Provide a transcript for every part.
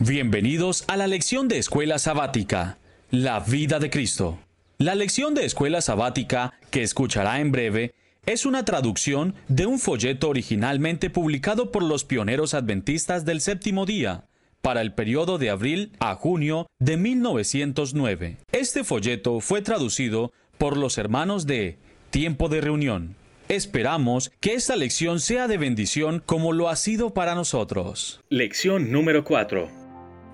Bienvenidos a la lección de Escuela Sabática, La vida de Cristo. La lección de Escuela Sabática, que escuchará en breve, es una traducción de un folleto originalmente publicado por los pioneros adventistas del séptimo día, para el periodo de abril a junio de 1909. Este folleto fue traducido por los hermanos de Tiempo de Reunión. Esperamos que esta lección sea de bendición como lo ha sido para nosotros. Lección número 4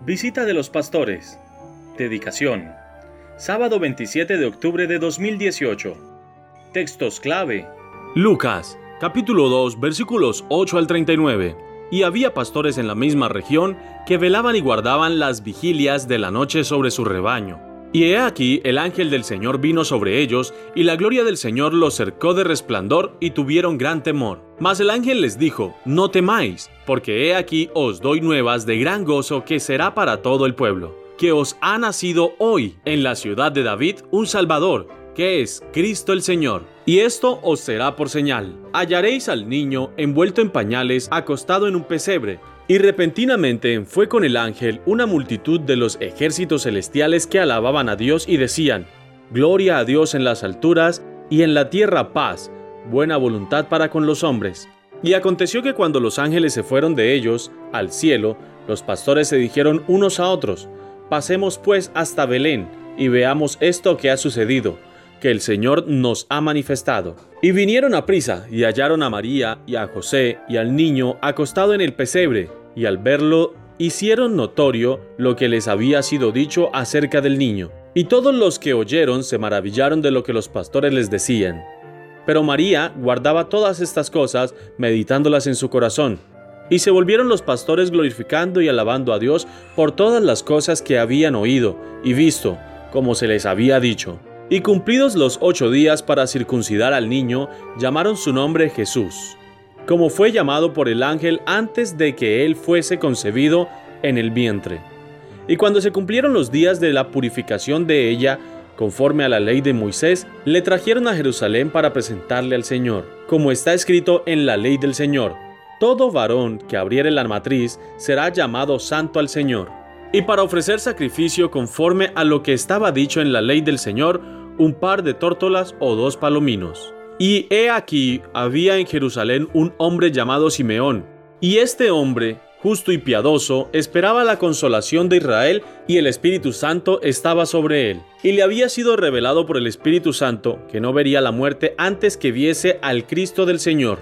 Visita de los pastores. Dedicación. Sábado 27 de octubre de 2018. Textos clave. Lucas, capítulo 2, versículos 8 al 39. Y había pastores en la misma región que velaban y guardaban las vigilias de la noche sobre su rebaño. Y he aquí el ángel del Señor vino sobre ellos, y la gloria del Señor los cercó de resplandor, y tuvieron gran temor. Mas el ángel les dijo, No temáis, porque he aquí os doy nuevas de gran gozo que será para todo el pueblo, que os ha nacido hoy en la ciudad de David un Salvador, que es Cristo el Señor. Y esto os será por señal. Hallaréis al niño envuelto en pañales, acostado en un pesebre. Y repentinamente fue con el ángel una multitud de los ejércitos celestiales que alababan a Dios y decían, Gloria a Dios en las alturas y en la tierra paz, buena voluntad para con los hombres. Y aconteció que cuando los ángeles se fueron de ellos al cielo, los pastores se dijeron unos a otros, Pasemos pues hasta Belén y veamos esto que ha sucedido, que el Señor nos ha manifestado. Y vinieron a prisa y hallaron a María y a José y al niño acostado en el pesebre, y al verlo hicieron notorio lo que les había sido dicho acerca del niño. Y todos los que oyeron se maravillaron de lo que los pastores les decían. Pero María guardaba todas estas cosas, meditándolas en su corazón. Y se volvieron los pastores glorificando y alabando a Dios por todas las cosas que habían oído y visto, como se les había dicho. Y cumplidos los ocho días para circuncidar al niño, llamaron su nombre Jesús, como fue llamado por el ángel antes de que él fuese concebido en el vientre. Y cuando se cumplieron los días de la purificación de ella, conforme a la ley de Moisés, le trajeron a Jerusalén para presentarle al Señor, como está escrito en la ley del Señor. Todo varón que abriere la matriz será llamado santo al Señor y para ofrecer sacrificio conforme a lo que estaba dicho en la ley del Señor, un par de tórtolas o dos palominos. Y he aquí había en Jerusalén un hombre llamado Simeón, y este hombre, justo y piadoso, esperaba la consolación de Israel y el Espíritu Santo estaba sobre él. Y le había sido revelado por el Espíritu Santo que no vería la muerte antes que viese al Cristo del Señor.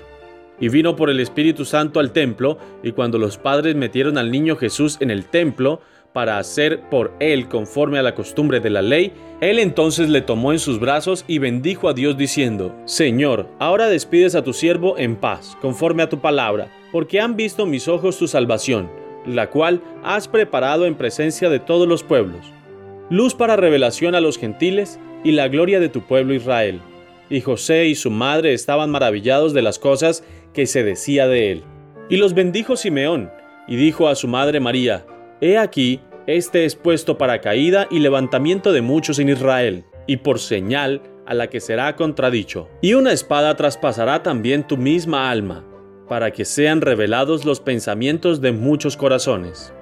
Y vino por el Espíritu Santo al templo, y cuando los padres metieron al niño Jesús en el templo, para hacer por él conforme a la costumbre de la ley, él entonces le tomó en sus brazos y bendijo a Dios diciendo, Señor, ahora despides a tu siervo en paz, conforme a tu palabra, porque han visto mis ojos tu salvación, la cual has preparado en presencia de todos los pueblos, luz para revelación a los gentiles y la gloria de tu pueblo Israel. Y José y su madre estaban maravillados de las cosas que se decía de él. Y los bendijo Simeón, y dijo a su madre María, He aquí, este es puesto para caída y levantamiento de muchos en Israel, y por señal a la que será contradicho. Y una espada traspasará también tu misma alma, para que sean revelados los pensamientos de muchos corazones.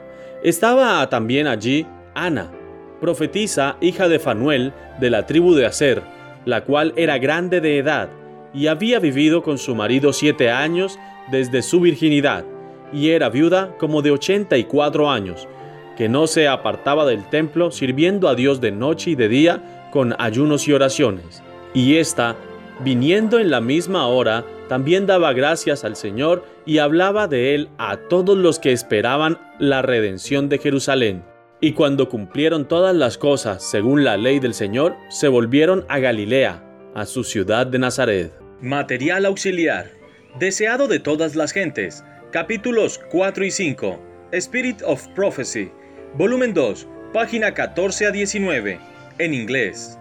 Estaba también allí Ana, profetisa hija de Fanuel, de la tribu de Aser, la cual era grande de edad, y había vivido con su marido siete años desde su virginidad y era viuda como de 84 años, que no se apartaba del templo sirviendo a Dios de noche y de día con ayunos y oraciones. Y ésta, viniendo en la misma hora, también daba gracias al Señor y hablaba de él a todos los que esperaban la redención de Jerusalén. Y cuando cumplieron todas las cosas según la ley del Señor, se volvieron a Galilea, a su ciudad de Nazaret. Material auxiliar, deseado de todas las gentes capítulos 4 y 5, Spirit of Prophecy, volumen 2, página 14 a 19, en inglés.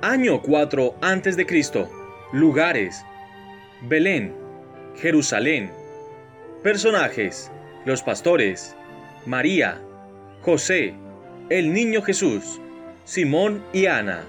Año 4 antes de Cristo. Lugares: Belén, Jerusalén. Personajes: los pastores, María, José, el niño Jesús, Simón y Ana.